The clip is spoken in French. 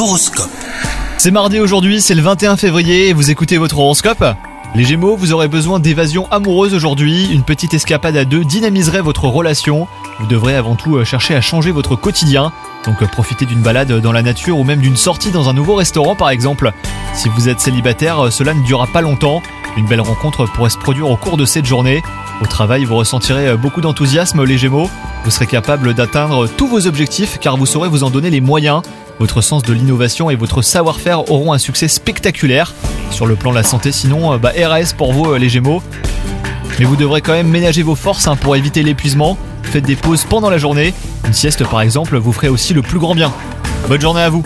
L'horoscope. C'est mardi aujourd'hui, c'est le 21 février et vous écoutez votre horoscope Les Gémeaux, vous aurez besoin d'évasion amoureuse aujourd'hui. Une petite escapade à deux dynamiserait votre relation. Vous devrez avant tout euh, chercher à changer votre quotidien. Donc euh, profitez d'une balade dans la nature ou même d'une sortie dans un nouveau restaurant par exemple. Si vous êtes célibataire, euh, cela ne durera pas longtemps. Une belle rencontre pourrait se produire au cours de cette journée. Au travail, vous ressentirez beaucoup d'enthousiasme les Gémeaux. Vous serez capable d'atteindre tous vos objectifs car vous saurez vous en donner les moyens. Votre sens de l'innovation et votre savoir-faire auront un succès spectaculaire. Sur le plan de la santé, sinon, euh, bah, RAS pour vous, euh, les Gémeaux. Mais vous devrez quand même ménager vos forces hein, pour éviter l'épuisement. Faites des pauses pendant la journée. Une sieste, par exemple, vous ferait aussi le plus grand bien. Bonne journée à vous